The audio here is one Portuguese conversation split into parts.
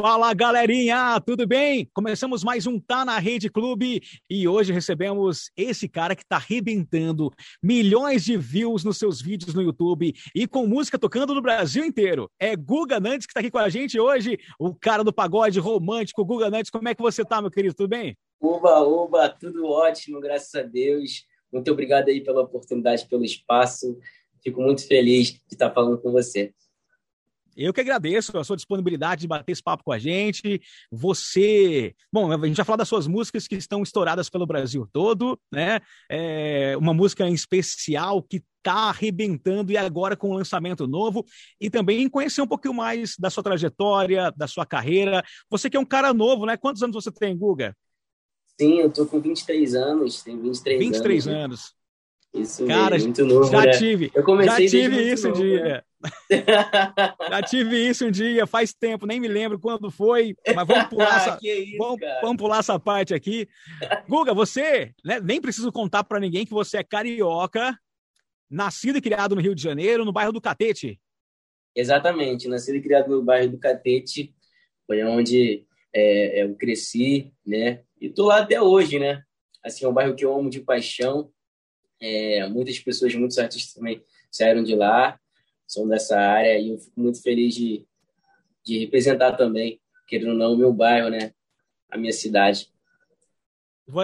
Fala galerinha, tudo bem? Começamos mais um Tá na Rede Clube e hoje recebemos esse cara que tá arrebentando milhões de views nos seus vídeos no YouTube e com música tocando no Brasil inteiro. É Guga Nantes que tá aqui com a gente hoje, o cara do pagode romântico. Guga Nantes, como é que você tá, meu querido? Tudo bem? Uba, uba, tudo ótimo, graças a Deus. Muito obrigado aí pela oportunidade, pelo espaço. Fico muito feliz de estar falando com você. Eu que agradeço a sua disponibilidade de bater esse papo com a gente. Você. Bom, a gente vai falar das suas músicas que estão estouradas pelo Brasil todo, né? É uma música em especial que está arrebentando e agora com um lançamento novo. E também conhecer um pouquinho mais da sua trajetória, da sua carreira. Você que é um cara novo, né? Quantos anos você tem, Guga? Sim, eu tô com 23 anos, tenho 23, 23 anos. anos. Isso Cara, mesmo, muito novo, já né? tive. Eu comecei já tive isso novo, um dia. Né? já tive isso um dia, faz tempo, nem me lembro quando foi, mas vamos pular essa, isso, vamos, vamos, pular essa parte aqui. Guga, você, né, nem preciso contar para ninguém que você é carioca, nascido e criado no Rio de Janeiro, no bairro do Catete. Exatamente, nascido e criado no bairro do Catete, foi onde é, eu cresci, né? E tô lá até hoje, né? Assim, é um bairro que eu amo de paixão. É, muitas pessoas, muitos artistas também saíram de lá, são dessa área, e eu fico muito feliz de, de representar também, querendo ou não, o meu bairro, né? A minha cidade.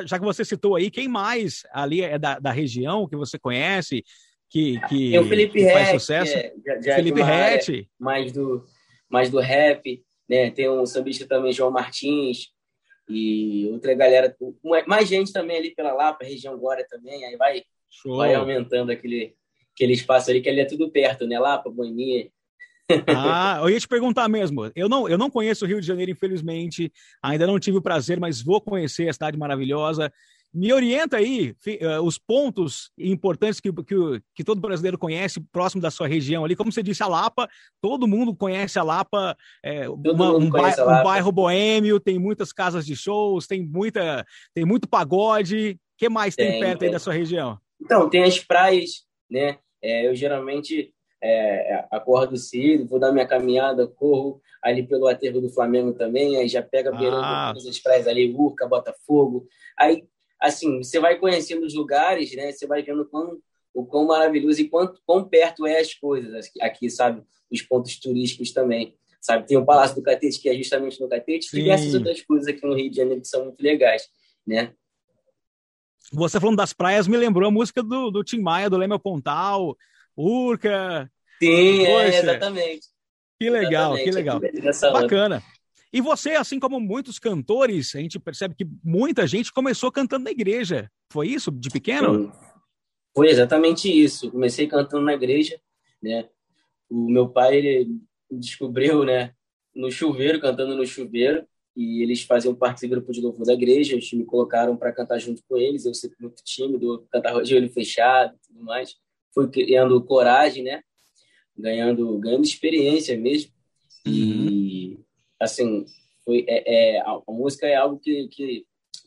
Já que você citou aí, quem mais ali é da, da região que você conhece, que, que, Tem o Felipe que faz sucesso? É, já, já Felipe Rett. Mais do, mais do rap, né? Tem um sambista também, João Martins, e outra galera, mais gente também ali pela Lapa, região Glória também, aí vai Show. vai aumentando aquele, aquele espaço ali, que ali é tudo perto, né? Para Boemia. Ah, eu ia te perguntar mesmo. Eu não, eu não conheço o Rio de Janeiro, infelizmente. Ainda não tive o prazer, mas vou conhecer a cidade maravilhosa. Me orienta aí uh, os pontos importantes que, que, que, todo brasileiro conhece próximo da sua região ali. Como você disse, a Lapa, todo mundo conhece a Lapa, é, uma, um, bairro, Lapa. um, bairro, boêmio, tem muitas casas de shows, tem, muita, tem muito pagode. O que mais tem, tem perto tem. aí da sua região? Então, tem as praias, né? É, eu geralmente é, acordo cedo, vou dar minha caminhada, corro ali pelo aterro do Flamengo também, aí já pega beirando ah. as praias ali, Urca, Botafogo. Aí, assim, você vai conhecendo os lugares, né? Você vai vendo quão, o quão maravilhoso e quanto, quão perto é as coisas aqui, sabe? Os pontos turísticos também. Sabe, tem o Palácio do Catete, que é justamente no Catete, e diversas outras coisas aqui no Rio de Janeiro que são muito legais, né? Você falando das praias me lembrou a música do, do Tim Maia, do Leme Pontal, Urca. Sim, é, exatamente. Que legal, exatamente. que legal. Bacana. E você, assim como muitos cantores, a gente percebe que muita gente começou cantando na igreja. Foi isso, de pequeno? Foi exatamente isso. Comecei cantando na igreja, né? O meu pai, ele descobriu, né, no chuveiro, cantando no chuveiro e eles faziam parte do grupo de louvor da igreja, eles me colocaram para cantar junto com eles, eu sempre muito tímido, cantar de olho fechado e tudo mais. Fui criando coragem, né? Ganhando, ganhando experiência mesmo. Uhum. E, assim, foi, é, é, a, a, música é algo que, que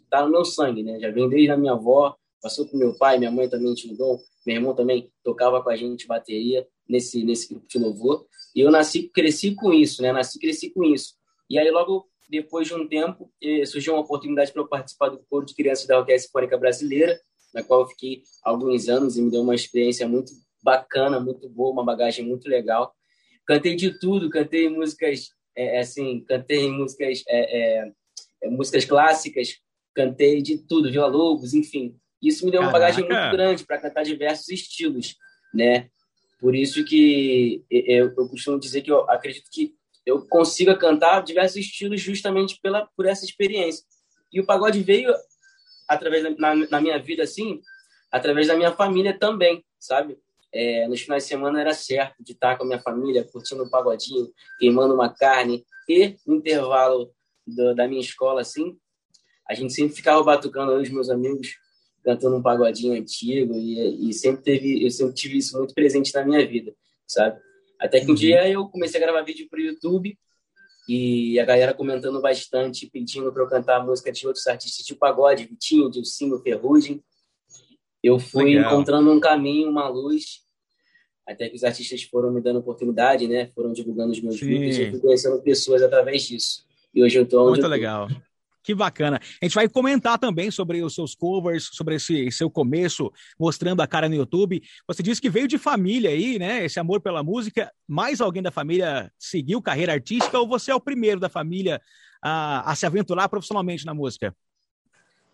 tá no meu sangue, né? Já vem desde a minha avó, passou com meu pai, minha mãe também tinha um dom, meu irmão também tocava com a gente bateria nesse, nesse grupo de louvor. E eu nasci, cresci com isso, né? Nasci, cresci com isso. E aí, logo depois de um tempo, eh, surgiu uma oportunidade para eu participar do coro de crianças da Orquestra Sinfônica Brasileira, na qual eu fiquei alguns anos e me deu uma experiência muito bacana, muito boa, uma bagagem muito legal. Cantei de tudo, cantei músicas, é, assim, cantei músicas, é, é, músicas clássicas, cantei de tudo, Vila Lobos, enfim. Isso me deu uma bagagem muito grande para cantar diversos estilos, né? Por isso que eu, eu costumo dizer que eu acredito que eu consiga cantar diversos estilos justamente pela por essa experiência. E o pagode veio através da, na, na minha vida assim, através da minha família também, sabe? É, nos finais de semana era certo de estar com a minha família, curtindo um pagodinho, queimando uma carne. E no intervalo do, da minha escola, assim, a gente sempre ficava batucando os meus amigos, cantando um pagodinho antigo. E, e sempre teve, eu sempre tive isso muito presente na minha vida, sabe? Até que um uhum. dia eu comecei a gravar vídeo para o YouTube e a galera comentando bastante, pedindo para eu cantar música de outros artistas de pagode, Vitinho, Dilcinho, Ferrugem. Eu fui Legal. encontrando um caminho, uma luz, até que os artistas foram me dando oportunidade, né? Foram divulgando os meus Sim. vídeos e eu fui conhecendo pessoas através disso. E hoje eu tô onde Muito eu legal. Que bacana. A gente vai comentar também sobre os seus covers, sobre esse seu começo, mostrando a cara no YouTube. Você disse que veio de família aí, né? Esse amor pela música. Mais alguém da família seguiu carreira artística ou você é o primeiro da família a, a se aventurar profissionalmente na música?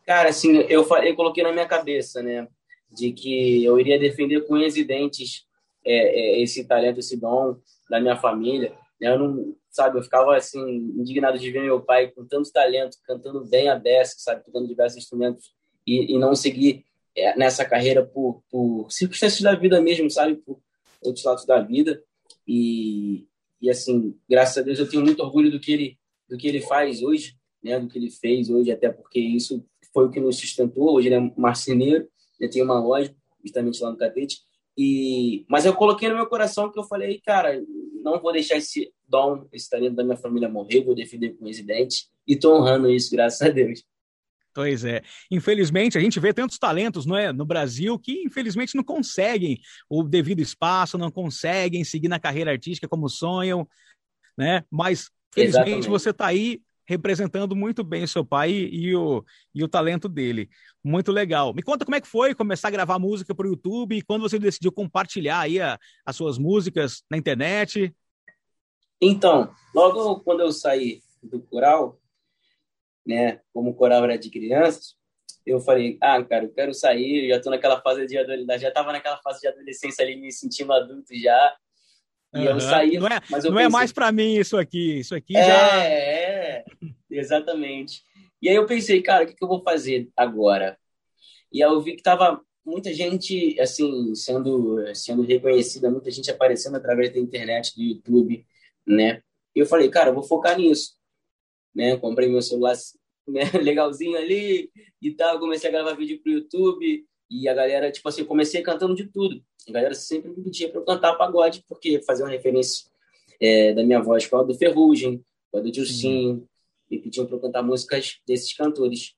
Cara, assim, eu, eu coloquei na minha cabeça, né? De que eu iria defender com unhas e dentes é, é, esse talento, esse dom da minha família. Né? Eu não, sabe, eu ficava assim indignado de ver meu pai com tanto talento, cantando bem a beça, sabe, tocando diversos instrumentos e, e não seguir é, nessa carreira por, por circunstâncias da vida mesmo, sabe, por outros lados da vida. E, e assim, graças a Deus eu tenho muito orgulho do que ele do que ele faz hoje, né, do que ele fez hoje, até porque isso foi o que nos sustentou. Hoje ele é marceneiro, ele tem uma loja justamente lá no Catete. E, mas eu coloquei no meu coração que eu falei, cara, não vou deixar esse dom, esse talento da minha família morrer, vou defender com residente e tô honrando isso, graças a Deus. Pois é. Infelizmente, a gente vê tantos talentos não é, no Brasil que, infelizmente, não conseguem o devido espaço, não conseguem seguir na carreira artística como sonham, né? Mas, felizmente, Exatamente. você está aí representando muito bem o seu pai e o, e o talento dele. Muito legal. Me conta como é que foi começar a gravar música para o YouTube e quando você decidiu compartilhar aí a, as suas músicas na internet. Então, logo quando eu saí do coral, né, como o coral era de crianças, eu falei, ah, cara, eu quero sair, já estou naquela fase de adolescência, já estava naquela fase de adolescência ali, me sentindo adulto já, e uhum. eu saí, não é, não é pensei, é mais para mim isso aqui, isso aqui é, já... É, exatamente. E aí eu pensei, cara, o que, que eu vou fazer agora? E aí eu vi que tava muita gente, assim, sendo, sendo reconhecida, muita gente aparecendo através da internet, do YouTube, né? E eu falei, cara, eu vou focar nisso, né? Comprei meu celular né, legalzinho ali e tal, comecei a gravar vídeo pro YouTube e a galera, tipo assim, comecei cantando de tudo. A galera sempre me pedia para eu cantar pagode, porque fazia uma referência é, da minha voz com a do Ferrugem, com a do Dilcinho, me pediam para eu cantar músicas desses cantores.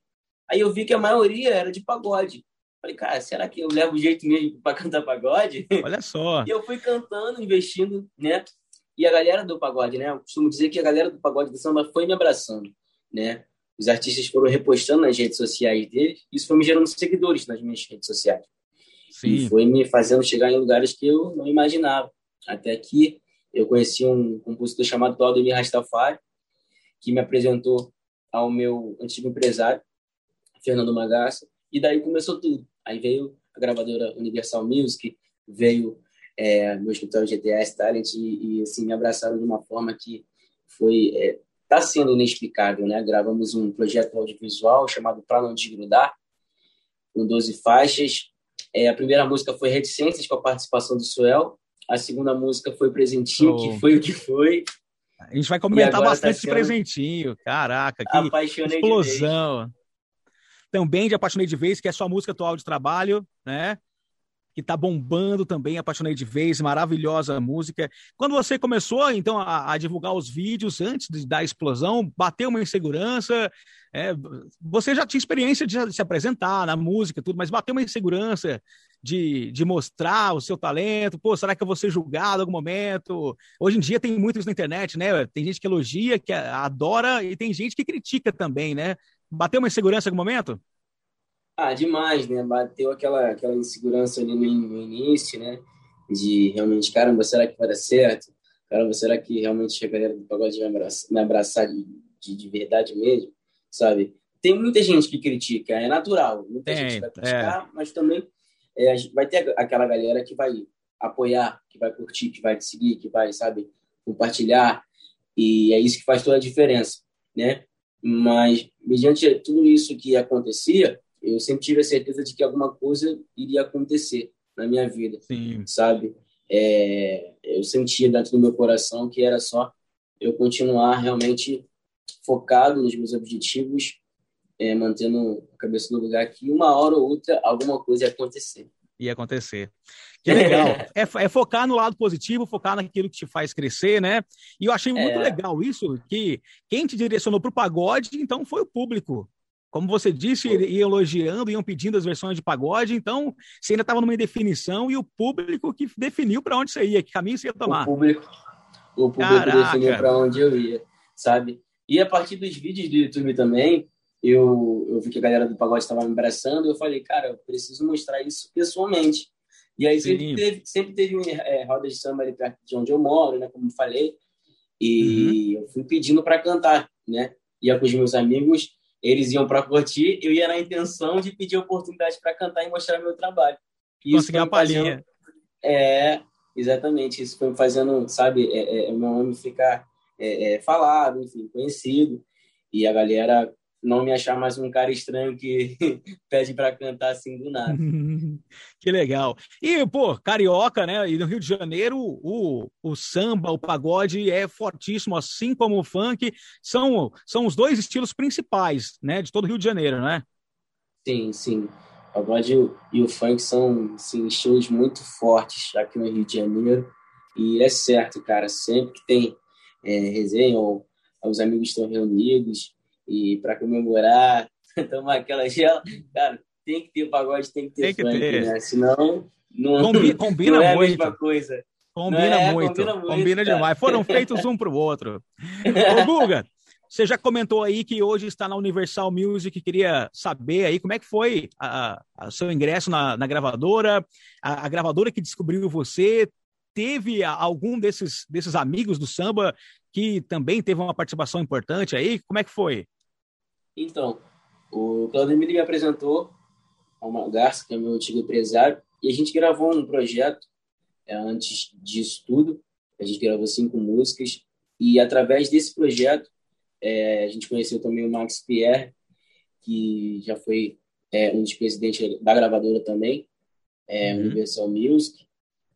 Aí eu vi que a maioria era de pagode. Falei, cara, será que eu levo jeito mesmo para cantar pagode? Olha só. e eu fui cantando, investindo, né? E a galera do pagode, né? Eu costumo dizer que a galera do pagode do samba foi me abraçando, né? Os artistas foram repostando nas redes sociais deles, isso foi me gerando seguidores nas minhas redes sociais. Sim. E foi me fazendo chegar em lugares que eu não imaginava. Até que eu conheci um compositor chamado Claudio Rastafari, que me apresentou ao meu antigo empresário, Fernando Magassa, e daí começou tudo. Aí veio a gravadora Universal Music, veio é, meu escritório GTS Talent e, e, assim me abraçaram de uma forma que foi é, tá sendo inexplicável, né? Gravamos um projeto audiovisual chamado Pra Não Desgrudar, com 12 faixas, é, a primeira música foi Reticências, com a participação do Suel. A segunda música foi Presentinho, oh. que foi o que foi. A gente vai comentar bastante tá sendo... presentinho. Caraca, que Apaixonei explosão. Também de Apaixonei de Vez, que é a sua música atual de trabalho, né? Que está bombando também, apaixonei de vez, maravilhosa música. Quando você começou, então, a, a divulgar os vídeos antes de, da explosão, bateu uma insegurança, é, você já tinha experiência de, de, se apresentar na música, tudo, mas bateu uma insegurança de, de mostrar o seu talento, pô, será que eu vou ser julgado em algum momento? Hoje em dia tem muito isso na internet, né? Tem gente que elogia, que adora, e tem gente que critica também, né? Bateu uma insegurança em algum momento? Ah, demais, né? Bateu aquela, aquela insegurança ali no, no início, né? De realmente, caramba, será que vai dar certo? Caramba, será que realmente a galera do pagode vai me abraçar, de, de, de, verdade mesmo? Sabe? Tem muita gente que critica, é natural. Muita Tem, gente vai criticar, é. mas também é, vai ter aquela galera que vai apoiar, que vai curtir, que vai te seguir, que vai, sabe, compartilhar. E é isso que faz toda a diferença, né? Mas, mediante tudo isso que acontecia, eu sempre tive a certeza de que alguma coisa iria acontecer na minha vida, Sim. sabe? É, eu sentia dentro do meu coração que era só eu continuar realmente focado nos meus objetivos, é, mantendo a cabeça no lugar que uma hora ou outra alguma coisa ia acontecer. Ia acontecer. Que legal. é, é, focar no lado positivo, focar naquilo que te faz crescer, né? E eu achei muito é. legal isso, que quem te direcionou para o pagode, então, foi o público. Como você disse, iam elogiando, iam pedindo as versões de pagode, então você ainda estava numa definição e o público que definiu para onde você ia, que caminho você ia tomar. O público, o público definiu para onde eu ia, sabe? E a partir dos vídeos do YouTube também, eu, eu vi que a galera do pagode estava me abraçando, eu falei, cara, eu preciso mostrar isso pessoalmente. E aí sempre teve, sempre teve é, roda de samba ali perto de onde eu moro, né, como falei, e uhum. eu fui pedindo para cantar, né? Ia com os meus amigos, eles iam para curtir, eu ia na intenção de pedir oportunidade para cantar e mostrar meu trabalho. Conseguir a palhinha. É, exatamente. Isso foi fazendo, sabe, é, é, o meu nome ficar é, é, falado, enfim, conhecido. E a galera não me achar mais um cara estranho que pede para cantar assim do nada. que legal. E, pô, carioca, né? E no Rio de Janeiro, o, o samba, o pagode é fortíssimo, assim como o funk. São, são os dois estilos principais, né? De todo o Rio de Janeiro, né? Sim, sim. O pagode e o funk são assim, estilos muito fortes aqui no Rio de Janeiro. E é certo, cara, sempre que tem é, resenha ou os amigos estão reunidos, e para comemorar, tomar aquela gela, cara, tem que ter pagode, tem que ter tem funk, ter. né? Senão não, combina, combina não é muito. a mesma coisa. Combina, é, muito, combina muito, combina demais. Foram feitos um para o outro. Ô, Guga, você já comentou aí que hoje está na Universal Music, queria saber aí como é que foi o seu ingresso na, na gravadora, a, a, gravadora que descobriu você, teve algum desses, desses amigos do samba que também teve uma participação importante aí? Como é que foi? Então, o Claudemir me apresentou ao Magarça, que é meu antigo empresário, e a gente gravou um projeto é, antes disso tudo. A gente gravou cinco músicas, e através desse projeto, é, a gente conheceu também o Max Pierre, que já foi é, um dos presidentes da gravadora também, é, uhum. Universal Music,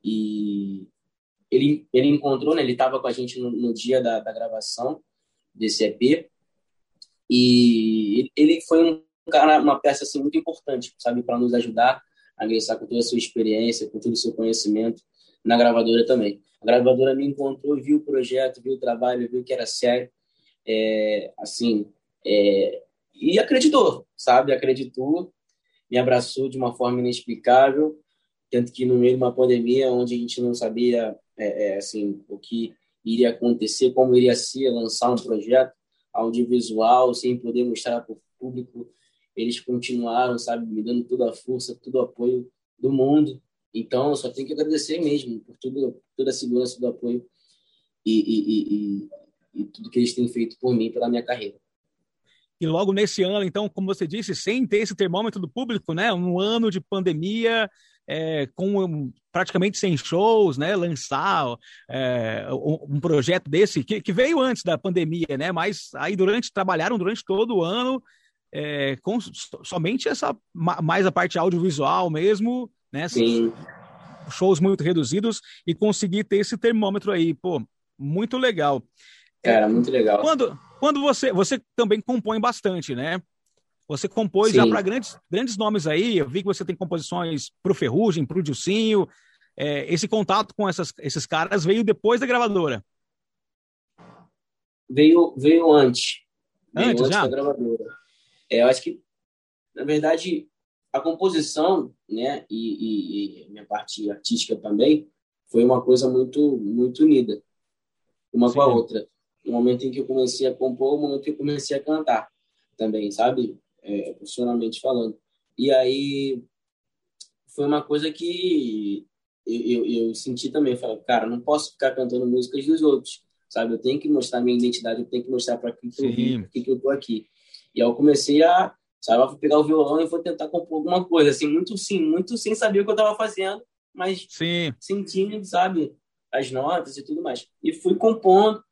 e ele, ele encontrou, né, ele estava com a gente no, no dia da, da gravação desse EP, e ele foi um cara, uma peça assim, muito importante, sabe, para nos ajudar a ingressar com toda a sua experiência, com todo o seu conhecimento na gravadora também. A gravadora me encontrou, viu o projeto, viu o trabalho, viu que era sério, é, assim, é, e acreditou, sabe, acreditou, me abraçou de uma forma inexplicável, tanto que no meio de uma pandemia, onde a gente não sabia, é, é assim, o que iria acontecer, como iria ser lançar um projeto, audiovisual, sem poder mostrar para o público. Eles continuaram, sabe, me dando toda a força, todo o apoio do mundo. Então, eu só tenho que agradecer mesmo por tudo, toda a segurança do apoio e, e, e, e tudo que eles têm feito por mim, pela minha carreira. E logo nesse ano, então, como você disse, sem ter esse termômetro do público, né? Um ano de pandemia, é, com praticamente sem shows, né, lançar é, um, projeto desse que, que, veio antes da pandemia, né, mas aí durante trabalharam durante todo o ano é, com somente essa mais a parte audiovisual mesmo, né, Sim. shows muito reduzidos e conseguir ter esse termômetro aí, pô, muito legal. Cara, muito legal. Quando quando você você também compõe bastante, né? Você compôs Sim. já para grandes, grandes nomes aí. Eu vi que você tem composições para o Ferrugem, para o Dilcinho. É, esse contato com essas, esses caras veio depois da gravadora? Veio, veio antes. Veio antes, antes já? da gravadora. É, eu acho que, na verdade, a composição, né, e, e, e minha parte artística também, foi uma coisa muito, muito unida, uma Sim. com a outra. No momento em que eu comecei a compor, no momento em que eu comecei a cantar também, sabe? É, profissionalmente falando. E aí foi uma coisa que eu, eu, eu senti também, falei, cara, não posso ficar cantando músicas dos outros, sabe? Eu tenho que mostrar minha identidade, eu tenho que mostrar para quem que eu vim, que, que eu tô aqui. E aí eu comecei a, sabe, vou pegar o violão e vou tentar compor alguma coisa, assim, muito sim, muito sem saber o que eu estava fazendo, mas sim. sentindo, sabe, as notas e tudo mais. E fui compondo,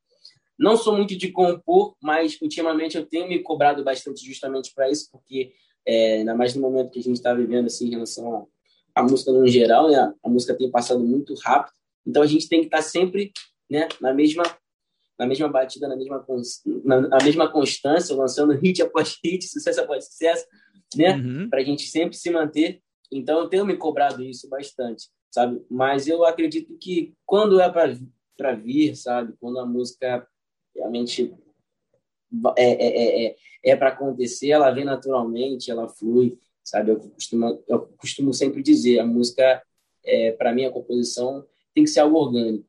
não sou muito de compor, mas ultimamente eu tenho me cobrado bastante justamente para isso, porque é, ainda mais no momento que a gente está vivendo assim em relação à música no geral, né? A música tem passado muito rápido, então a gente tem que estar tá sempre, né, na mesma na mesma batida, na mesma na, na mesma constância, lançando hit após hit, sucesso após sucesso, né? Uhum. Para a gente sempre se manter. Então eu tenho me cobrado isso bastante, sabe? Mas eu acredito que quando é para vir, sabe? Quando a música realmente é, é, é, é para acontecer, ela vem naturalmente, ela flui, sabe? Eu costumo, eu costumo sempre dizer, a música, é, para mim, a composição tem que ser algo orgânico,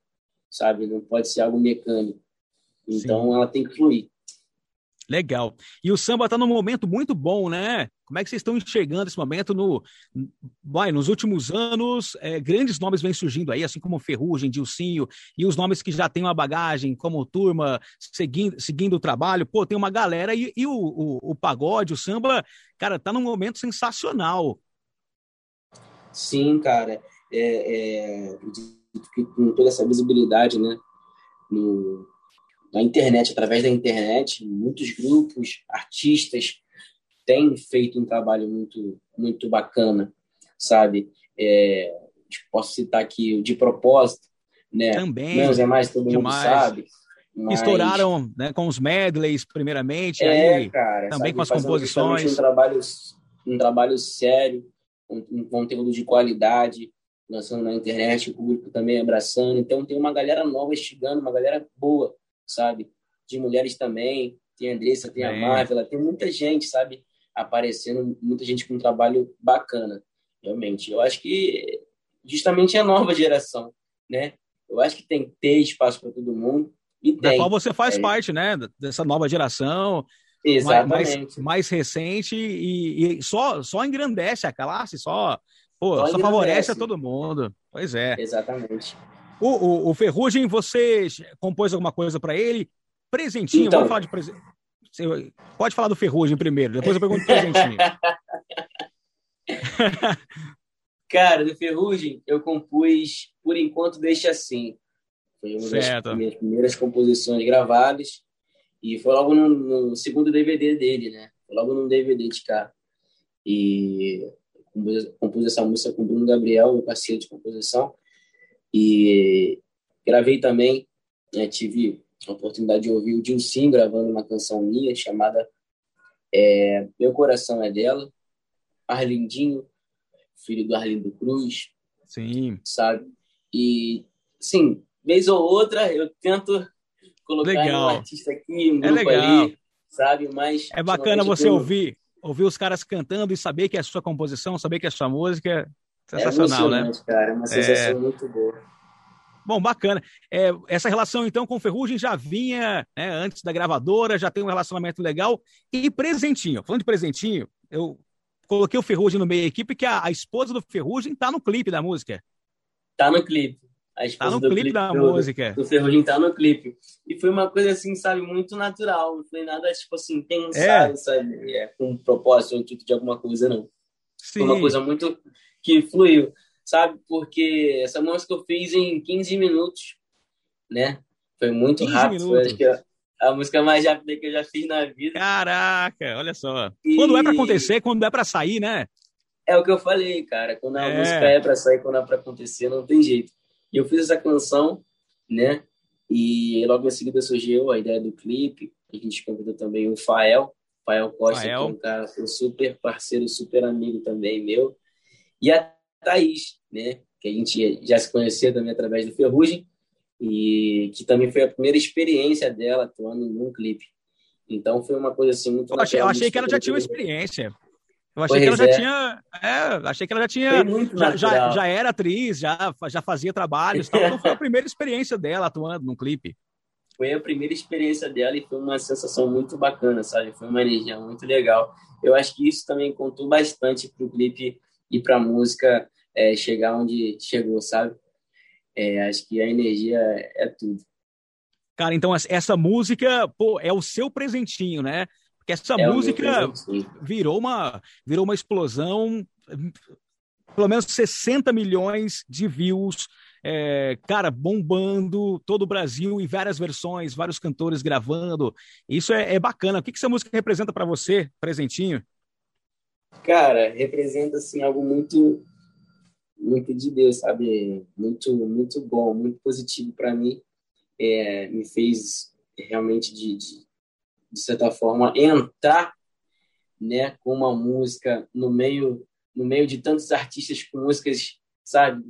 sabe? Não pode ser algo mecânico. Então, Sim. ela tem que fluir. Legal. E o samba está num momento muito bom, né? Como é que vocês estão enxergando esse momento? No, vai, nos últimos anos, é, grandes nomes vêm surgindo aí, assim como Ferrugem, Dilcinho, e os nomes que já têm uma bagagem, como Turma, seguindo, seguindo o trabalho. Pô, tem uma galera, e, e o, o, o, pagode, o samba, cara, tá num momento sensacional. Sim, cara. É, é, com toda essa visibilidade, né? No, na internet, através da internet, muitos grupos, artistas têm feito um trabalho muito, muito bacana, sabe? É, posso citar aqui De Propósito, né? Também. Menos é mais, todo demais. mundo sabe. Mas... Estouraram né, com os medleys, primeiramente, é, aí, cara, também sabe? com as composições. Um trabalho, um trabalho sério, um, um conteúdo de qualidade, lançando na internet, o público também abraçando. Então tem uma galera nova chegando, uma galera boa, sabe? De mulheres também. Tem a Andressa, tem a Marvel, tem muita gente, sabe? Aparecendo, muita gente com um trabalho bacana, realmente. Eu acho que justamente é a nova geração, né? Eu acho que tem que ter espaço para todo mundo. E da tem. qual você faz é. parte, né? Dessa nova geração. Exatamente. Mais, mais recente e, e, só, só engrandece a classe, só, pô, só, só favorece a todo mundo. Pois é. Exatamente. O, o, o Ferrugem, você compôs alguma coisa para ele? Presentinho, então... vamos falar de presente. Pode falar do Ferrugem primeiro, depois eu pergunto do presentinho. Cara, do Ferrugem, eu compus Por Enquanto Deixa Assim. Foi uma certo. das minhas primeiras composições gravadas. E foi logo no, no, segundo DVD dele, né? Foi logo no DVD de cá. E compus, compus essa música com o Bruno Gabriel, meu parceiro de composição. E gravei também, né, tive a oportunidade de ouvir o Dilcim gravando uma canção minha chamada é, Meu Coração é Dela, Arlindinho, filho do Arlindo Cruz. Sim. Sabe? E, sim, vez ou outra eu tento colocar legal. um artista aqui, um é grupo é legal. ali, sabe? Mas. É bacana você ouvir, ouvir os caras cantando e saber que é a sua composição, saber que é a sua música. Sensacional, é né? cara. É uma sensação é... muito boa. Bom, bacana. É, essa relação, então, com Ferrugem já vinha né, antes da gravadora, já tem um relacionamento legal. E presentinho, falando de presentinho, eu coloquei o Ferrugem no meio da equipe, que a, a esposa do Ferrugem tá no clipe da música. Tá no clipe. A esposa tá no clipe, clipe da do, música. Do Ferrugem tá no clipe. E foi uma coisa assim, sabe, muito natural. Não foi nada, tipo assim, pensado, é. sabe? É, com um propósito ou de alguma coisa, não. Sim. Foi uma coisa muito que fluiu, sabe? Porque essa música eu fiz em 15 minutos, né? Foi muito rápido. Foi, acho que a, a, música mais rápida que eu já fiz na vida. Caraca, olha só. E... Quando é para acontecer, quando é para sair, né? É o que eu falei, cara. Quando a é. música é para sair, quando é para acontecer, não tem jeito. E eu fiz essa canção, né? E logo em seguida surgiu a ideia do clipe. A gente convidou também o Fael, Fael Costa, Fael. que é um cara um super parceiro, super amigo também meu. E a Thaís, né? Que a gente já se conhecia também através do Ferrugem e que também foi a primeira experiência dela atuando num clipe. Então foi uma coisa assim muito. Eu achei, eu achei que ela já tinha uma experiência. Eu achei pois que ela é. já tinha. É, achei que ela já tinha. Já, já, já, era atriz, já, já fazia trabalhos. Então foi a primeira experiência dela atuando num clipe. Foi a primeira experiência dela e foi uma sensação muito bacana, sabe? Foi uma energia muito legal. Eu acho que isso também contou bastante para o clipe e para a música é, chegar onde chegou, sabe? É, acho que a energia é tudo. Cara, então essa música, pô, é o seu presentinho, né? Porque essa é música virou uma, virou uma explosão, pelo menos 60 milhões de views, é, cara, bombando todo o Brasil em várias versões, vários cantores gravando. Isso é, é bacana. O que, que essa música representa para você, presentinho? Cara, representa assim algo muito muito de Deus, sabe? Muito muito bom, muito positivo para mim. É, me fez realmente de, de, de certa forma entrar, né, com uma música no meio no meio de tantos artistas com músicas, sabe,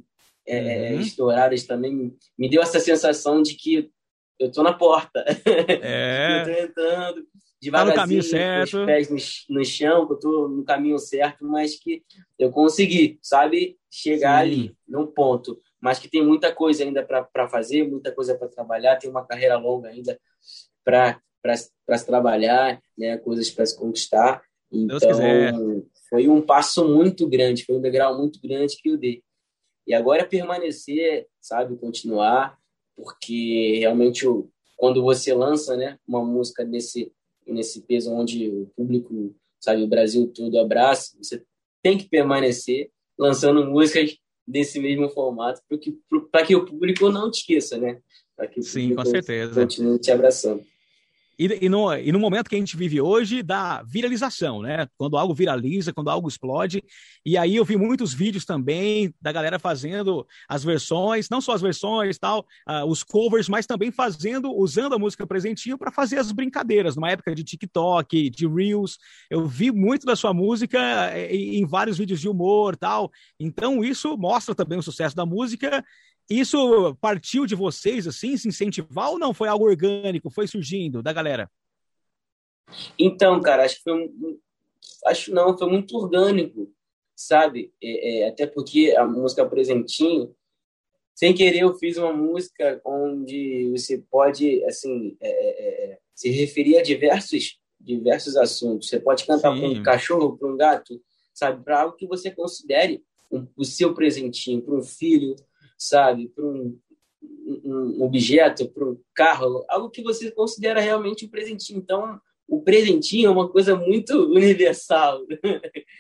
é, uhum. estouradas também. Me deu essa sensação de que eu tô na porta. É. eu tô entrando devagarzinho, tá no caminho certo. com os pés no, no chão, que eu tô no caminho certo, mas que eu consegui, sabe, chegar Sim. ali, num ponto. Mas que tem muita coisa ainda para fazer, muita coisa para trabalhar, tem uma carreira longa ainda para para se trabalhar, né? Coisas para se conquistar. Então, foi um passo muito grande, foi um degrau muito grande que eu dei. E agora é permanecer, sabe, continuar, porque realmente quando você lança, né, uma música nesse nesse peso onde o público, sabe, o Brasil todo abraça, você tem que permanecer lançando músicas desse mesmo formato para que, que o público não te esqueça, né? Sim, com certeza. Continue te abraçando. E, e, no, e no momento que a gente vive hoje, da viralização, né? Quando algo viraliza, quando algo explode. E aí eu vi muitos vídeos também da galera fazendo as versões, não só as versões, tal, uh, os covers, mas também fazendo, usando a música presentinho para fazer as brincadeiras. Numa época de TikTok, de Reels, eu vi muito da sua música eh, em, em vários vídeos de humor, tal. Então isso mostra também o sucesso da música isso partiu de vocês, assim, se incentivar ou não? Foi algo orgânico, foi surgindo da galera? Então, cara, acho que foi um, acho não, foi muito orgânico, sabe? É, é, até porque a música Presentinho, sem querer, eu fiz uma música onde você pode, assim, é, é, é se referir a diversos, diversos assuntos. Você pode cantar para um cachorro, para um gato, sabe? Para algo que você considere um, o seu presentinho, para um filho, sabe, para um, um, objeto, para um carro, algo que você considera realmente um presentinho. Então, o presentinho é uma coisa muito universal.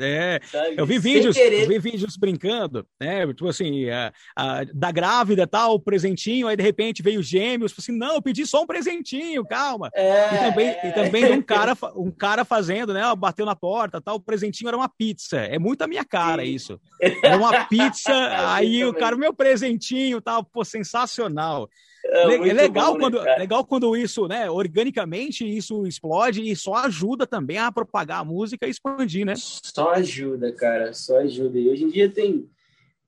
É, eu vi vídeos, eu vi vídeos brincando, né? Tipo assim, a, a, da grávida tal, o presentinho, aí de repente veio gêmeos, assim, não, eu pedi só um presentinho, calma. É, e também, é. e também um cara, um cara fazendo, né? Bateu na porta, tal, o presentinho era uma pizza. É muito a minha cara Sim. isso. Era uma pizza, aí o cara, meu presentinho, tal, pô, sensacional. É, é legal, bom, quando, né, legal quando isso, né, organicamente, isso explode e só ajuda também a propagar a música e expandir, né? Só ajuda, cara, só ajuda. E hoje em dia tem,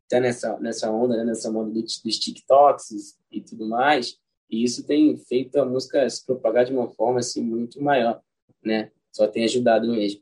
tá nessa, nessa onda, né, nessa onda dos, dos TikToks e tudo mais, e isso tem feito a música se propagar de uma forma, assim, muito maior, né? Só tem ajudado mesmo.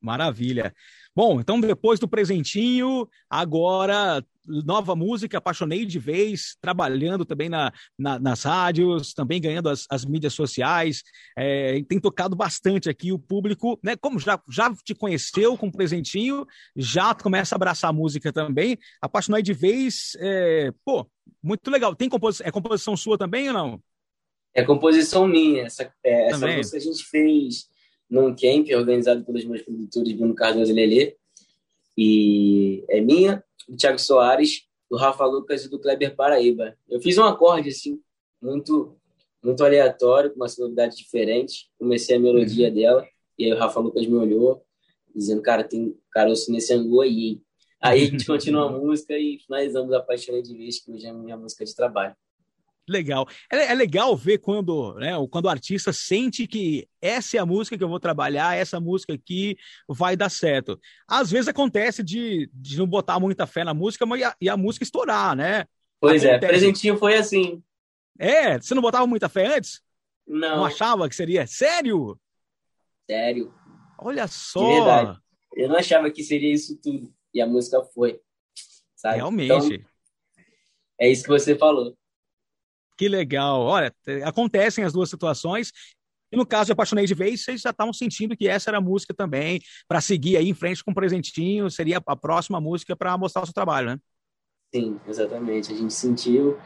Maravilha. Bom, então depois do presentinho, agora nova música, apaixonei de vez, trabalhando também na, na nas rádios, também ganhando as, as mídias sociais, é, tem tocado bastante aqui o público, né? Como já, já te conheceu com presentinho, já começa a abraçar a música também, apaixonei de vez, é, pô, muito legal. Tem composição, é composição sua também ou não? É composição minha, essa, é, essa música a gente fez num camp organizado pelos meus produtores Bruno Cardoso e Lelê, e é minha, do Thiago Soares, do Rafa Lucas e do Kleber Paraíba. Eu fiz um acorde, assim, muito muito aleatório, com uma sonoridade diferente. Comecei a melodia uhum. dela, e aí o Rafa Lucas me olhou, dizendo, cara, tem caroço nesse angu aí, hein? Aí a gente continua a música e finalizamos a Paixão de Vez, que hoje é a minha música de trabalho. Legal. É, é, legal ver quando, né, quando o artista sente que essa é a música que eu vou trabalhar, essa música aqui vai dar certo. Às vezes acontece de, de não botar muita fé na música mas, e, a, e a música estourar, né? Pois é, acontece. é, presentinho foi assim. É, você não botava muita fé antes? Não. Não achava que seria? Sério? Sério. Olha só. De verdade. Eu não achava que seria isso tudo. E a música foi. Sabe? Realmente. Então, é isso que você falou. Que legal. Olha, acontecem as duas situações. E no caso de Apaixonei de Vez, vocês já estavam sentindo que essa era a música também, para seguir aí em frente com um presentinho, seria a próxima música para mostrar o seu trabalho, né? Sim, exatamente. A gente sentiu,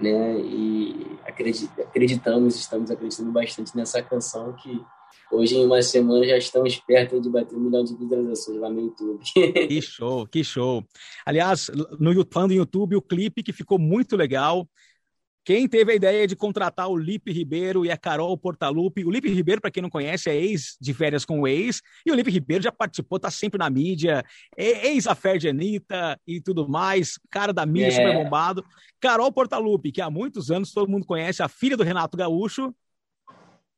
né? E acreditamos, estamos acreditando bastante nessa canção que hoje, em uma semana, já estamos perto de bater um milhão de visualizações lá no YouTube. Que show, que show. Aliás, no YouTube, no YouTube, o clipe que ficou muito legal. Quem teve a ideia de contratar o Lipe Ribeiro e a Carol Portalupe? O Lipe Ribeiro, para quem não conhece, é ex de férias com o ex, e o Lipe Ribeiro já participou, tá sempre na mídia, é ex-affair de Anitta e tudo mais, cara da mídia, é. super bombado. Carol Portalupe, que há muitos anos todo mundo conhece, a filha do Renato Gaúcho,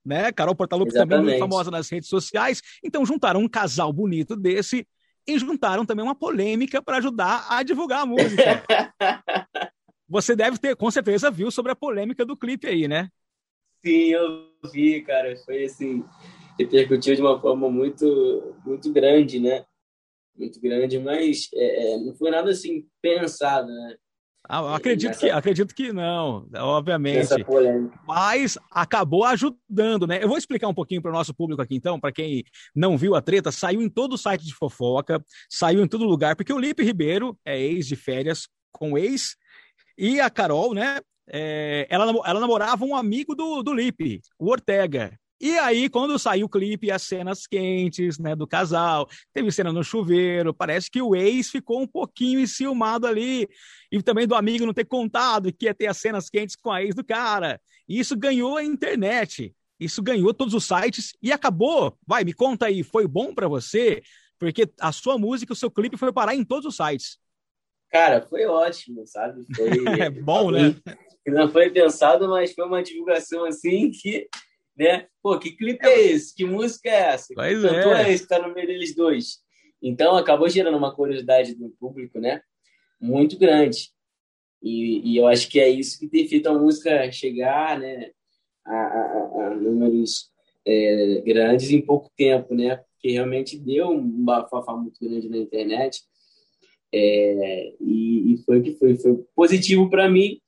né? Carol Portalupe Exatamente. também muito famosa nas redes sociais. Então juntaram um casal bonito desse e juntaram também uma polêmica para ajudar a divulgar a música. Você deve ter, com certeza, viu sobre a polêmica do clipe aí, né? Sim, eu vi, cara. Foi assim, repercutiu de uma forma muito, muito grande, né? Muito grande, mas é, é, não foi nada assim pensado, né? Ah, acredito, nessa... que, acredito que não, obviamente. Mas acabou ajudando, né? Eu vou explicar um pouquinho para o nosso público aqui, então, para quem não viu a treta, saiu em todo o site de fofoca, saiu em todo lugar, porque o Lipe Ribeiro é ex de férias com ex, e a Carol, né? É, ela, ela namorava um amigo do, do Lipe, o Ortega. E aí, quando saiu o clipe, as cenas quentes, né, do casal, teve cena no chuveiro, parece que o ex ficou um pouquinho enciumado ali, e também do amigo não ter contado que ia ter as cenas quentes com a ex do cara. E isso ganhou a internet, isso ganhou todos os sites e acabou. Vai, me conta aí, foi bom para você? Porque a sua música, o seu clipe foi parar em todos os sites. Cara, foi ótimo, sabe? Foi é bom, né? Não foi pensado, mas foi uma divulgação assim que né? Pô, que clipe é esse? Que música é essa? Pois que cantor é. é esse tá no meio deles dois? Então, acabou gerando uma curiosidade do público, né? Muito grande. E, e eu acho que é isso que tem feito a música chegar, né? A, a, a números é, grandes em pouco tempo, né? Porque realmente deu um bafafá muito grande na internet. É, e, e, foi o que foi. Foi positivo para mim,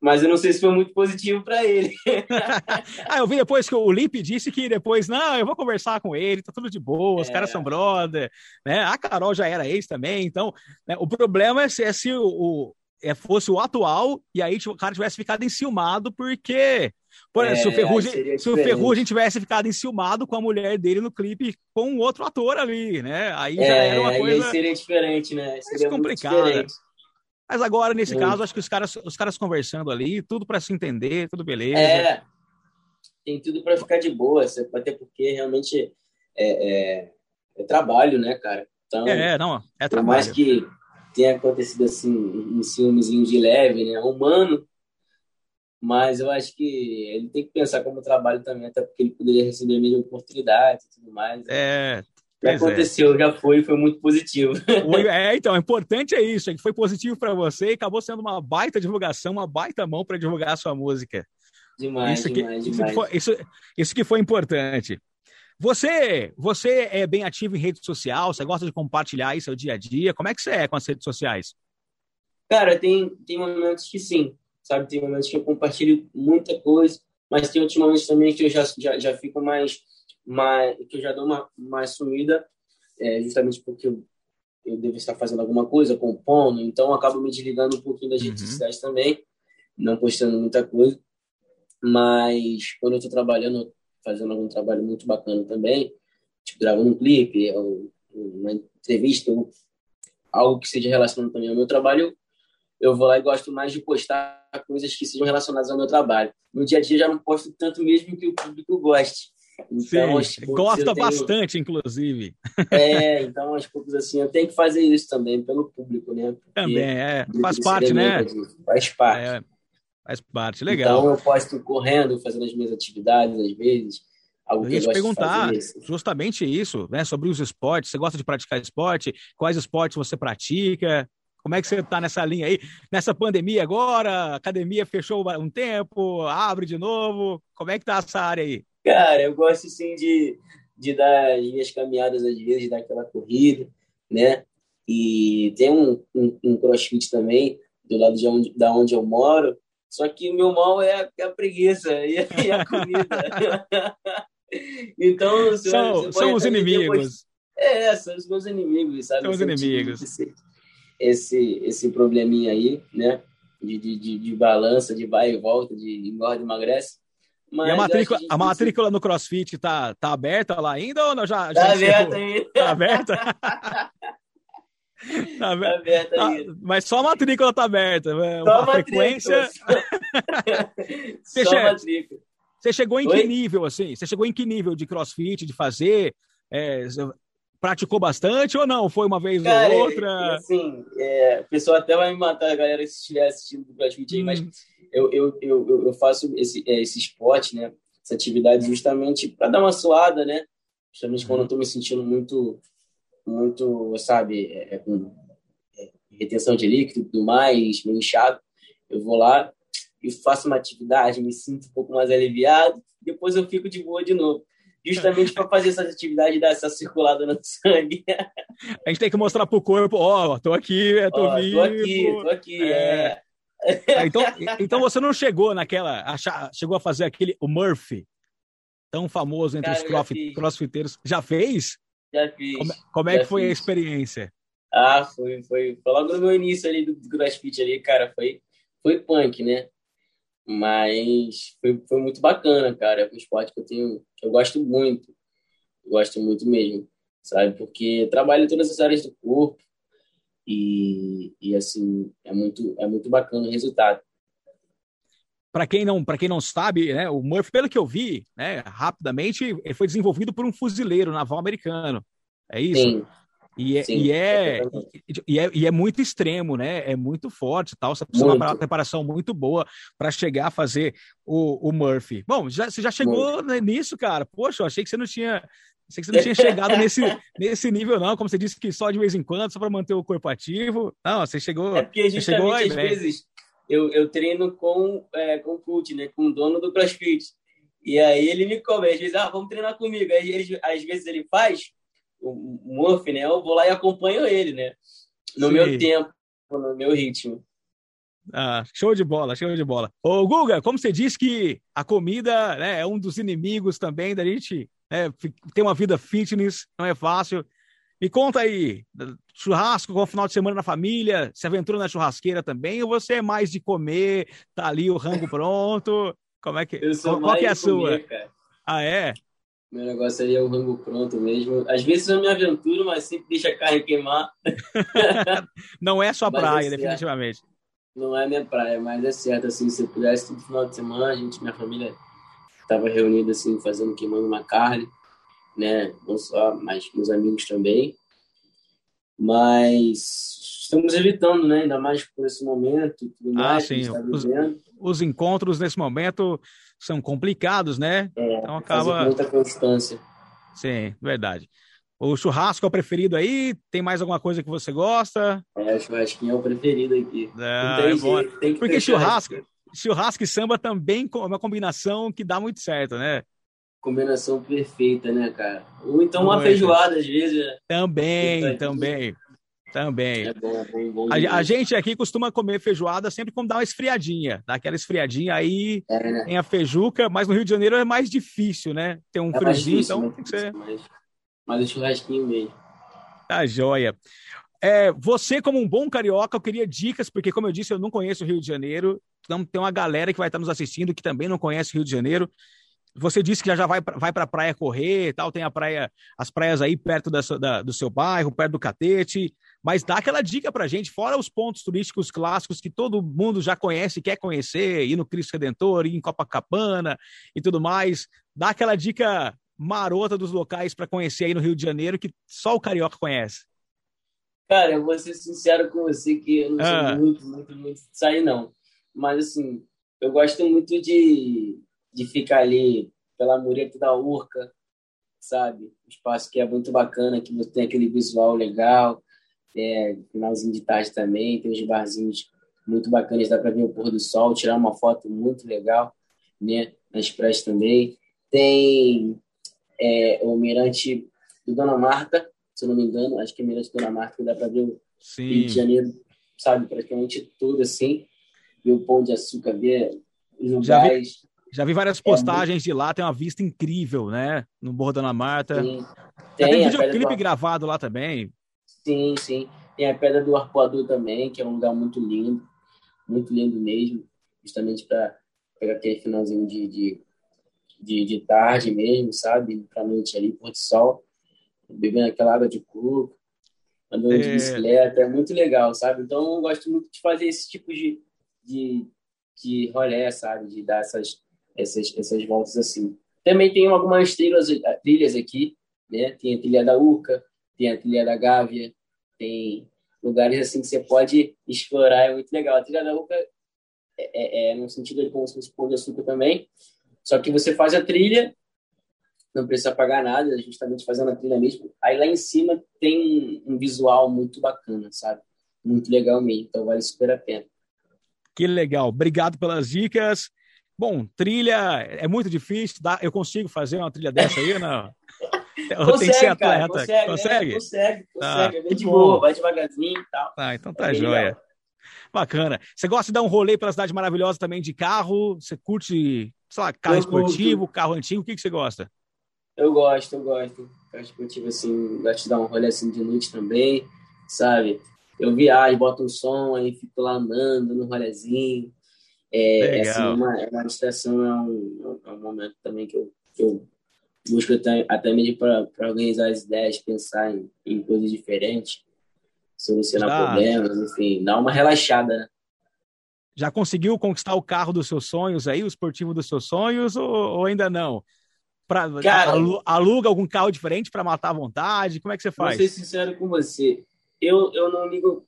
mas eu não sei se foi muito positivo para ele. ah, eu vi depois que o Lipe disse que depois, não, eu vou conversar com ele, tá tudo de boa, é. os caras são brother, né? A Carol já era ex também, então né, o problema é se, é se o, o é, fosse o atual e aí o cara tivesse ficado enciumado porque por, é, se, o Ferrugem, se o Ferrugem tivesse ficado enciumado com a mulher dele no clipe com um outro ator ali, né? Aí já é, era uma coisa. Aí seria diferente, né? Seria complicado. Mas agora, nesse caso, acho que os caras, os caras conversando ali, tudo para se entender, tudo beleza. É, tem tudo para ficar de boa, até porque realmente é, é, é, trabalho, né, cara? Então, é, não, é trabalho. Por mais que tenha acontecido assim, um ciúmezinho de leve, né, humano, mas eu acho que ele tem que pensar como trabalho também, até porque ele poderia receber a mesma oportunidade e tudo mais. É, que é. aconteceu, é. já foi, foi muito positivo. É, então, o importante é isso, é que foi positivo para você e acabou sendo uma baita divulgação, uma baita mão para divulgar a sua música. Demais, isso demais, que, demais. Isso, que foi, isso, isso que foi importante. Você, você é bem ativo em rede social? Você gosta de compartilhar aí seu dia a dia? Como é que você é com as redes sociais? Cara, tem, tem momentos que sim, sabe? Tem momentos que eu compartilho muita coisa, mas tem outros momentos também que eu já, já, já fico mais mas que eu já dou uma, uma sumida, é, justamente porque eu, eu devo estar fazendo alguma coisa, compondo, então eu acabo me desligando um pouquinho das redes uhum. sociais também, não postando muita coisa. Mas quando eu estou trabalhando, fazendo algum trabalho muito bacana também, tipo gravando um clipe, ou uma entrevista, ou algo que seja relacionado também ao meu trabalho, eu vou lá e gosto mais de postar coisas que sejam relacionadas ao meu trabalho. No dia a dia já não posto tanto mesmo que o público goste. Então, Sim, gosta bastante, tenho... inclusive. É, então aos poucos assim, eu tenho que fazer isso também pelo público, né? Porque também, é. Faz parte, né? Faz parte. É, faz parte, legal. Então eu posso correndo, fazendo as minhas atividades, às vezes. Algo eu ia te perguntar justamente isso, né? Sobre os esportes. Você gosta de praticar esporte? Quais esportes você pratica? Como é que você está nessa linha aí? Nessa pandemia agora, a academia fechou um tempo, abre de novo. Como é que tá essa área aí? Cara, eu gosto sim de, de dar as minhas caminhadas às vezes, dar aquela corrida, né? E tem um, um, um crossfit também do lado de onde, da onde eu moro, só que o meu mal é a, é a preguiça e a, e a comida. então, são, são os inimigos. Depois... É, são os meus inimigos, sabe? São os inimigos. Esse, esse, esse probleminha aí, né? De, de, de, de balança, de vai e volta, de engorda e emagrece. Mas e a matrícula, a, matrícula no CrossFit tá, tá aberta lá ainda ou não? Já, já tá aberta ainda. Tá aberta? tá aberta tá, mas só a matrícula tá aberta. Né? Só a frequência. você, só che... matrícula. você chegou em Oi? que nível, assim? Você chegou em que nível de crossfit, de fazer? É, praticou bastante ou não? Foi uma vez Cara, ou outra? Assim, é, o pessoal até vai me matar, a galera, se estiver assistindo do CrossFit aí, hum. mas eu, eu, eu, eu faço esse, é, esse esporte, né? Essa atividade justamente para dar uma suada, né? Justamente quando eu estou me sentindo muito, muito, sabe, é, é, com é, retenção de líquido e tudo mais, meio inchado. Eu vou lá e faço uma atividade, me sinto um pouco mais aliviado, depois eu fico de boa de novo justamente para fazer essa atividade dar essa circulada no sangue. A gente tem que mostrar pro corpo, ó, oh, tô aqui, tô oh, vivo. Tô aqui, tô aqui, é. é. Ah, então, então você não chegou naquela. chegou a fazer aquele. O Murphy, tão famoso entre Cara, os crossfit, crossfiteiros. Já fez? Já fiz. Como, como é que foi fiz. a experiência? Ah, foi, foi, foi logo no meu início ali do, do CrossFit ali, cara, foi, foi punk, né? Mas foi, foi muito bacana, cara. É um esporte que eu tenho, que eu gosto muito. gosto muito mesmo, sabe? Porque trabalho em todas as áreas do corpo e, e assim, é muito, é muito bacana o resultado. Para quem não, para quem não sabe, né, o Murphy, pelo que eu vi, né, rapidamente, ele foi desenvolvido por um fuzileiro naval americano. É isso? Sim. E é, Sim, e, é, é e, é, e é muito extremo, né? É muito forte tal. Você precisa de uma preparação muito boa para chegar a fazer o, o Murphy. Bom, já, você já chegou muito. nisso, cara. Poxa, eu achei que você não tinha. Achei que você não tinha chegado nesse, nesse nível, não. Como você disse que só de vez em quando, só para manter o corpo ativo. Não, você chegou. É porque justamente chegou às vezes eu, eu treino com, é, com o coach, né? Com o dono do CrossFit. E aí ele me cobra, às vezes, ah, vamos treinar comigo. Aí ele, às vezes ele faz o Murphy, né? Eu vou lá e acompanho ele, né? No Sim. meu tempo, no meu ritmo. Ah, show de bola, show de bola. Ô, Guga, como você disse que a comida né, é um dos inimigos também da gente né, ter uma vida fitness, não é fácil. Me conta aí, churrasco com o final de semana na família, se aventura na churrasqueira também, ou você é mais de comer, tá ali o rango pronto? Como é que, Eu sou qual, que é a sua? Comer, ah, é? Meu negócio seria é o rango pronto mesmo. Às vezes eu me aventuro, mas sempre deixa a carne queimar. não é sua praia, é definitivamente. Não é minha praia, mas é certo, assim, se eu pudesse, todo final de semana, a gente, minha família estava reunida, assim, fazendo, queimando uma carne, né? Não só, mas meus amigos também. Mas estamos evitando, né? Ainda mais por esse momento, tudo ah, mais, sim. Tá os, os encontros nesse momento são complicados, né? É, então acaba. Muita constância. Sim, verdade. O churrasco é o preferido aí? Tem mais alguma coisa que você gosta? É, churrasquinho é o preferido aqui. Ah, é bom. Porque churrasco, churrasco e samba também é uma combinação que dá muito certo, né? Combinação perfeita, né, cara? Ou então uma feijoada, às vezes. Né? Também, também. Também. É bom, é bom, bom a, a, gente aqui costuma comer feijoada sempre quando dá uma esfriadinha. Dá aquela esfriadinha aí, é, né? tem a feijuca, mas no Rio de Janeiro é mais difícil, né? Tem um é friozinho, difícil, então né? tem que ser. Mais, o churrasquinho mesmo. Tá joia. É, você, como um bom carioca, eu queria dicas, porque, como eu disse, eu não conheço o Rio de Janeiro. Então, tem uma galera que vai estar nos assistindo que também não conhece o Rio de Janeiro. Você disse que já, já vai, vai para a praia correr tal, tem a praia, as praias aí perto da, da, do seu bairro, perto do Catete. Mas dá aquela dica pra gente, fora os pontos turísticos clássicos que todo mundo já conhece e quer conhecer, ir no Cristo Redentor, ir em Copacabana e tudo mais. Dá aquela dica marota dos locais para conhecer aí no Rio de Janeiro que só o carioca conhece. Cara, eu vou ser sincero com você que eu não ah. sou muito, muito, muito de sair, não. Mas, assim, eu gosto muito de, de ficar ali pela mureta da Urca, sabe? Um espaço que é muito bacana, que você tem aquele visual legal, é, finalzinho de tarde também, tem uns barzinhos muito bacanas, dá para ver o pôr do sol, tirar uma foto muito legal, né? Nas praias também. Tem é, o Mirante do Dona Marta, se eu não me engano, acho que é Mirante Dona Marta, que dá para ver o Sim. Rio de Janeiro, sabe, praticamente tudo assim, ver o Pão de Açúcar, ver os lugares. Já vi, várias postagens é, de lá, tem uma vista incrível, né? No Morro Dona Marta. Sim. Tem, tem videoclipe gravado lá também. Sim, sim. Tem a Pedra do Arpoador também, que é um lugar muito lindo, muito lindo mesmo, justamente para pegar aquele finalzinho de, de, de, de tarde mesmo, sabe? Para noite ali, pôr do sol, bebendo aquela água de coco, andando é... de bicicleta, é muito legal, sabe? Então eu gosto muito de fazer esse tipo de, de, de rolé, sabe? De dar essas, essas, essas voltas assim. Também tem algumas trilhas, trilhas aqui, né? Tem a trilha da Urca, tem a trilha da Gávea, tem lugares assim que você pode explorar, é muito legal. A trilha da Uca é, é, é no sentido de como se fosse pão de açúcar também, só que você faz a trilha, não precisa pagar nada, justamente fazendo a trilha mesmo. Aí lá em cima tem um visual muito bacana, sabe? Muito legal mesmo, então vale super a pena. Que legal, obrigado pelas dicas. Bom, trilha é muito difícil, dá, eu consigo fazer uma trilha dessa aí, não? consegue, tem que ser atleta. Cara, consegue, consegue? É, consegue, consegue. Ah, é de boa, vai devagarzinho e tal. Ah, então tá é joia. Bacana. Você gosta de dar um rolê pela cidade maravilhosa também de carro? Você curte, sei lá, carro eu esportivo, curto. carro antigo? O que, que você gosta? Eu gosto, eu gosto. Carro esportivo, assim, gosto de dar um rolê assim de noite também, sabe? Eu viajo, boto um som, aí fico lá andando no rolezinho. É, é assim, uma, é uma distração, é um, é um momento também que eu, que eu busco até, até mesmo para organizar as ideias, pensar em, em coisas diferentes, solucionar Já. problemas, enfim, dar uma relaxada, né? Já conseguiu conquistar o carro dos seus sonhos aí, o esportivo dos seus sonhos, ou, ou ainda não? Pra, Cara, aluga algum carro diferente para matar à vontade? Como é que você faz? Vou ser sincero com você. Eu, eu não ligo.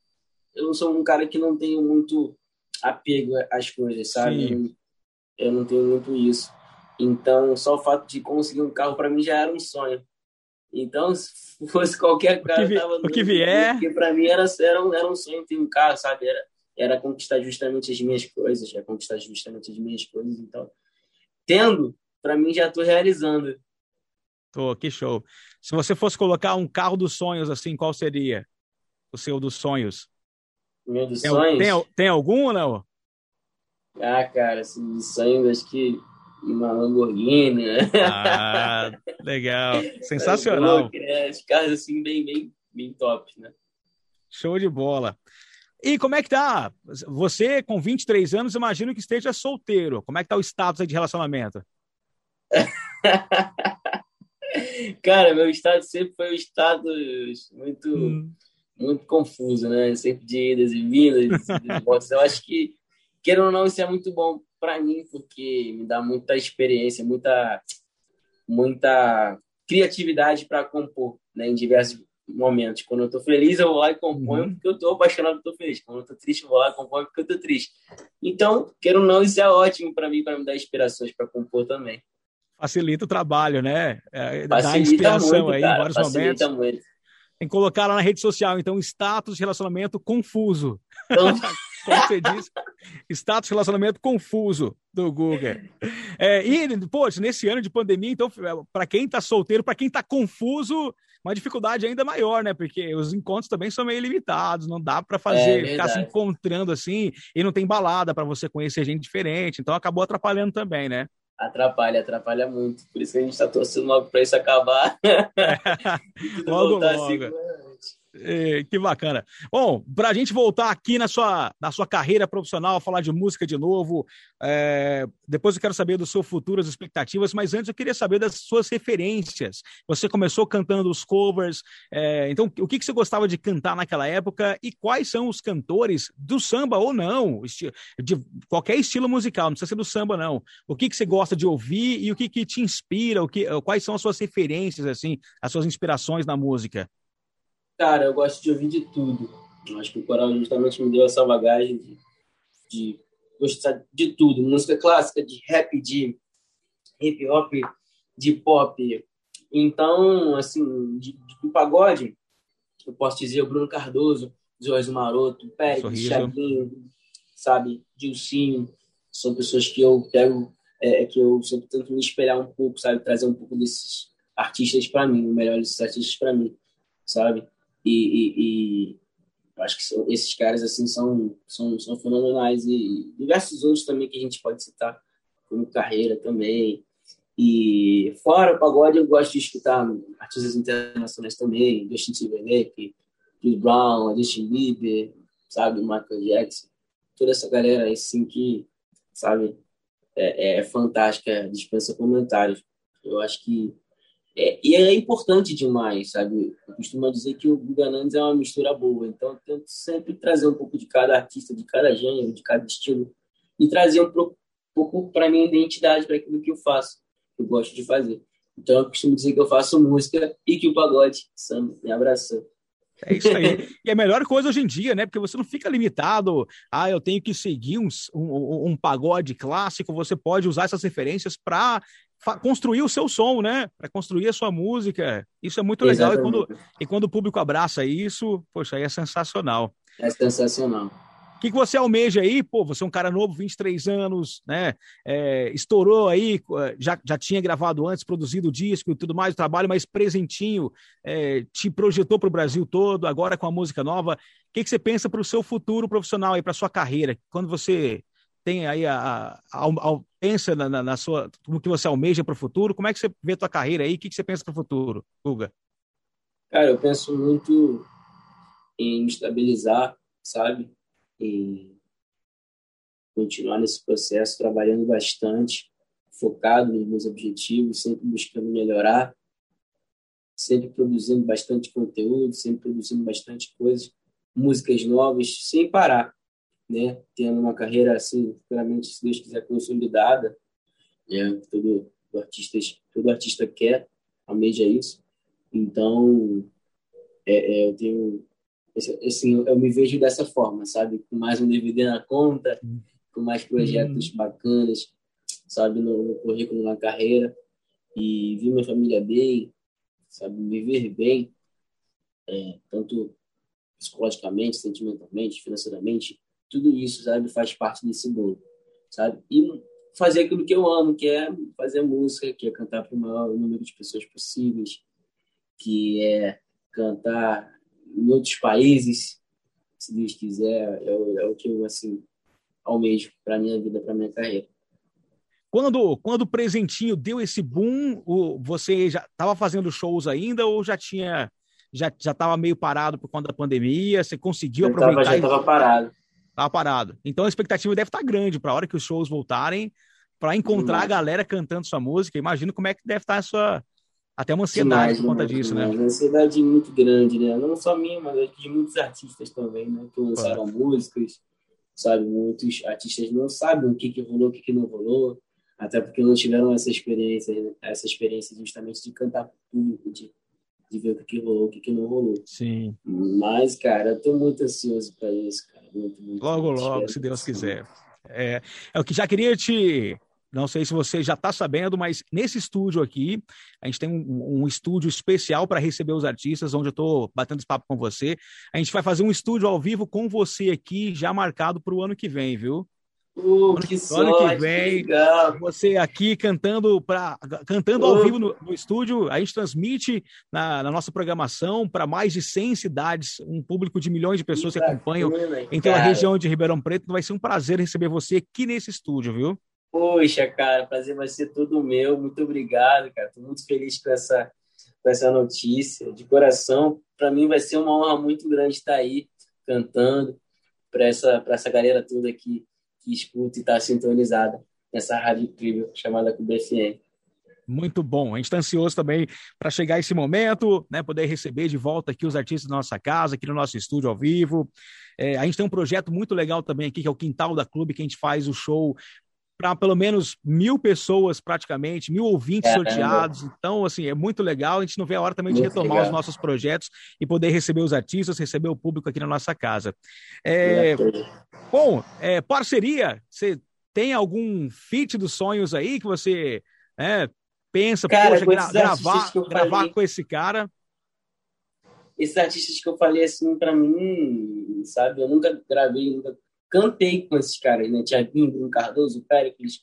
Eu sou um cara que não tenho muito apego às coisas, sabe? Eu, eu não tenho muito isso. Então, só o fato de conseguir um carro para mim já era um sonho. Então, se fosse qualquer carro, o que, tava o que vier. Porque para mim era, era, um, era um sonho ter um carro, sabe? Era, era conquistar justamente as minhas coisas, conquistar justamente as minhas coisas. Então, tendo, para mim já estou realizando. Tô, que show. Se você fosse colocar um carro dos sonhos, assim, qual seria o seu dos sonhos? Meu dos tem, sonhos? Tem, tem algum ou não? Ah, cara, assim, dos sonhos, acho que uma Lamborghini, né? Ah, legal. Sensacional. É, Os carros assim bem, bem, bem top, né? Show de bola. E como é que tá? Você, com 23 anos, imagino que esteja solteiro. Como é que tá o status de relacionamento? Cara, meu estado sempre foi um status muito, hum. Muito confuso, né? Sempre de idas e vindas. Eu acho que, queira ou não, isso é muito bom para mim, porque me dá muita experiência, muita, muita criatividade para compor, né, em diversos momentos. Quando eu tô feliz, eu vou lá e componho uhum. porque eu tô apaixonado, eu tô feliz. Quando eu tô triste, eu vou lá e componho porque eu tô triste. Então, quero ou não, isso é ótimo para mim, para me dar inspirações para compor também. Facilita o trabalho, né? É, dá inspiração muito, aí cara, em vários momentos. Muito. Tem que colocar lá na rede social, então, status de relacionamento confuso. Então... como você disse, status relacionamento confuso do Google. É, e, poxa, nesse ano de pandemia, então, para quem está solteiro, para quem está confuso, uma dificuldade ainda maior, né? Porque os encontros também são meio limitados, não dá para fazer, é, ficar se encontrando assim, e não tem balada para você conhecer gente diferente, então acabou atrapalhando também, né? Atrapalha, atrapalha muito. Por isso que a gente está torcendo logo para isso acabar. logo, logo. Assim, que bacana. Bom, para a gente voltar aqui na sua, na sua carreira profissional, falar de música de novo, é, depois eu quero saber do seu futuro, as expectativas, mas antes eu queria saber das suas referências. Você começou cantando os covers, é, então o que, que você gostava de cantar naquela época e quais são os cantores do samba ou não, de qualquer estilo musical, não precisa ser do samba não. O que, que você gosta de ouvir e o que, que te inspira, o que, quais são as suas referências, assim, as suas inspirações na música? Cara, eu gosto de ouvir de tudo. Eu acho que o coral justamente me deu essa bagagem de, de gostar de tudo. Música clássica, de rap, de hip hop, de pop. Então, assim, de, de pagode, eu posso dizer o Bruno Cardoso, Jorge Maroto, Pérez, Chaguinho, sabe, Dilcinho. São pessoas que eu pego, é, que eu sempre tento me espelhar um pouco, sabe, trazer um pouco desses artistas para mim, melhor desses artistas para mim, sabe? E, e, e acho que esses caras assim são, são, são fenomenais. E diversos outros também que a gente pode citar como carreira também. E fora o pagode eu gosto de escutar artistas internacionais também. Justin Timberlake Chris Brown Justin Bieber sabe? Michael Jackson. Toda essa galera assim que sabe? É, é fantástica dispensa comentários. Eu acho que é, e é importante demais, sabe? Eu costumo dizer que o Guganandes é uma mistura boa, então eu tento sempre trazer um pouco de cada artista, de cada gênero, de cada estilo, e trazer um pouco para minha identidade, para aquilo que eu faço, que eu gosto de fazer. Então eu costumo dizer que eu faço música e que o pagode samba me abraçou. É isso aí. e a melhor coisa hoje em dia, né? Porque você não fica limitado, ah, eu tenho que seguir um, um, um pagode clássico, você pode usar essas referências para construir o seu som, né? Para construir a sua música. Isso é muito legal. E quando, e quando o público abraça isso, poxa, aí é sensacional. É sensacional. que, que você almeja aí? Pô, você é um cara novo, 23 anos, né? É, estourou aí, já, já tinha gravado antes, produzido disco e tudo mais, trabalho mais presentinho, é, te projetou para o Brasil todo, agora com a música nova. O que, que você pensa para o seu futuro profissional aí, para sua carreira? Quando você tem aí a, a, a pensa na, na, sua, como que você almeja para o futuro? Como é que você vê a tua carreira aí? O que, que você pensa para o futuro, Guga? Cara, eu penso muito em me estabilizar, sabe? E continuar nesse processo, trabalhando bastante, focado nos meus objetivos, sempre buscando melhorar, sempre produzindo bastante conteúdo, sempre produzindo bastante coisas, músicas novas, sem parar, né? Tendo uma carreira assim, realmente, se Deus quiser, consolidada, né? Todo artista, todo artista quer, almeja isso. Então, é, é, eu tenho assim, eu me vejo dessa forma, sabe? Com mais um DVD na conta, com mais projetos uhum. bacanas, sabe? No, no, currículo, na carreira. E ver minha família bem, sabe? Viver bem, é, tanto psicologicamente, sentimentalmente, financeiramente, tudo isso, sabe? Faz parte desse bolo, sabe? E fazer aquilo que eu amo, que é fazer música, que é cantar para o maior número de pessoas possíveis, que é cantar em outros países, se Deus quiser, é o, é o que eu assim almejo para minha vida, para minha carreira. Quando, quando o presentinho deu esse boom, o, você já estava fazendo shows ainda ou já tinha já já estava meio parado por conta da pandemia? Você conseguiu eu aproveitar? Tava, já estava parado. Estava parado. Então a expectativa deve estar tá grande para a hora que os shows voltarem, para encontrar a galera cantando sua música. Imagino como é que deve estar tá a sua até uma ansiedade demais, por conta disso, né? Uma ansiedade muito grande, né? Não só minha, mas de muitos artistas também, né? Que lançaram músicas, sabe? Muitos artistas não sabem o que, que rolou, o que, que não rolou, até porque não tiveram essa experiência, né? essa experiência justamente de cantar público, de, de ver o que, rolou, o que, não rolou. Sim. Mas, cara, eu tô muito ansioso para isso, cara. Muito, muito, logo, muito logo, se Deus quiser. É, é o que já queria te não sei se você já está sabendo, mas nesse estúdio aqui, a gente tem um, um estúdio especial para receber os artistas, onde eu estou batendo esse papo com você. A gente vai fazer um estúdio ao vivo com você aqui, já marcado para o ano que vem, viu? Uh, ano, que, ano que vem, que você aqui cantando para cantando uh. ao vivo no, no, estúdio, a gente transmite na, na nossa programação para mais de 100 cidades, um público de milhões de pessoas que, que acompanham em toda a região de Ribeirão Preto. Vai ser um prazer receber você aqui nesse estúdio, viu? Poxa, cara, prazer vai ser todo meu. Muito obrigado, cara. Estou muito feliz com essa, com essa notícia. De coração, para mim vai ser uma honra muito grande estar aí cantando para essa, essa galera toda aqui que escuta e está sintonizada nessa rádio incrível chamada CubFM. Muito bom. A gente está ansioso também para chegar esse momento, né? Poder receber de volta aqui os artistas da nossa casa, aqui no nosso estúdio ao vivo. É, a gente tem um projeto muito legal também aqui, que é o Quintal da Clube, que a gente faz o show para pelo menos mil pessoas praticamente, mil ouvintes é, sorteados. É. Então, assim, é muito legal. A gente não vê a hora também de muito retomar legal. os nossos projetos e poder receber os artistas, receber o público aqui na nossa casa. É, bom, é, parceria, você tem algum feat dos sonhos aí que você né, pensa, cara, poxa, gra gravar, gravar falei, com esse cara? Esses artistas que eu falei assim para mim, sabe, eu nunca gravei, nunca cantei com esses caras, né? Tiaguinho, Bruno Cardoso, Péricles,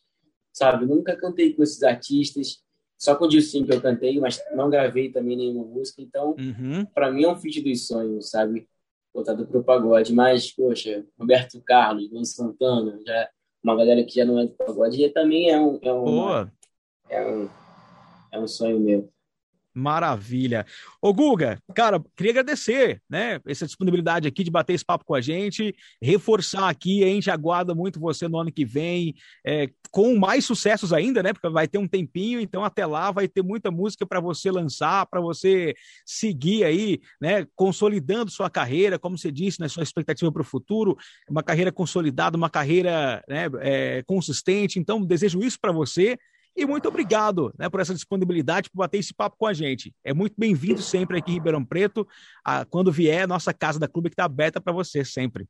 sabe? Nunca cantei com esses artistas, só com o Dilcinho que eu cantei, mas não gravei também nenhuma música. Então, uhum. para mim é um feat dos sonhos, sabe? Voltado pro pagode. Mas, poxa, Roberto Carlos, Luan Santana, já uma galera que já não é do pagode, também é um, é um, é um, é um sonho meu. Maravilha. Ô, Guga, cara, queria agradecer, né, essa disponibilidade aqui de bater esse papo com a gente, reforçar aqui, a gente aguarda muito você no ano que vem, é, com mais sucessos ainda, né, porque vai ter um tempinho, então até lá vai ter muita música para você lançar, para você seguir aí, né, consolidando sua carreira, como você disse, né, sua expectativa para o futuro, uma carreira consolidada, uma carreira né, é, consistente, então desejo isso para você e muito obrigado né, por essa disponibilidade, por bater esse papo com a gente. É muito bem-vindo sempre aqui em Ribeirão Preto. A, quando vier, nossa casa da clube que está aberta para você sempre.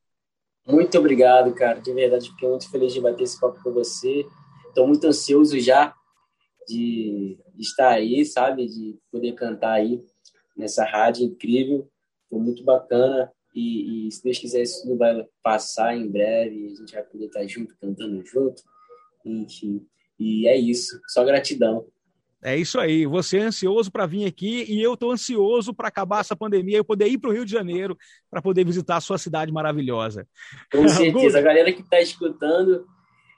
Muito obrigado, cara. De verdade, fiquei muito feliz de bater esse papo com você. Estou muito ansioso já de, estar aí, sabe? De poder cantar aí nessa rádio incrível. Foi muito bacana E, e, se Deus quiser, isso tudo vai passar em breve. A gente vai poder estar junto, cantando junto. Enfim. E é isso. Só gratidão. É isso aí. Você é ansioso para vir aqui e eu estou ansioso para acabar essa pandemia e poder ir para o Rio de Janeiro para poder visitar a sua cidade maravilhosa. Com certeza. a galera que está escutando,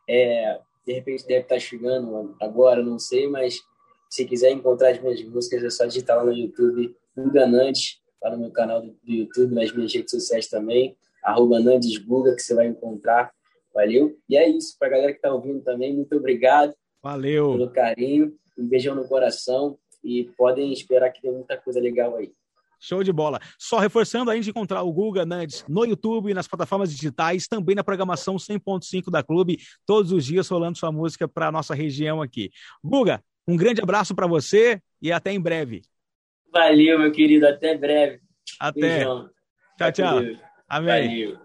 é, de repente deve estar tá chegando agora, não sei, mas se quiser encontrar as minhas músicas, é só digitar lá no YouTube, Enganante, lá no meu canal do YouTube, nas minhas redes sociais também, arroba Nandesbuga, que você vai encontrar. Valeu? E é isso. Para a galera que está ouvindo também, muito obrigado. Valeu. Pelo carinho. Um beijão no coração e podem esperar que tem muita coisa legal aí. Show de bola. Só reforçando, além de encontrar o Guga Nandes no YouTube e nas plataformas digitais, também na programação 100.5 da Clube, todos os dias rolando sua música para a nossa região aqui. Guga, um grande abraço para você e até em breve. Valeu, meu querido. Até breve. Até. Beijão. Tchau, tchau. Amém. Valeu.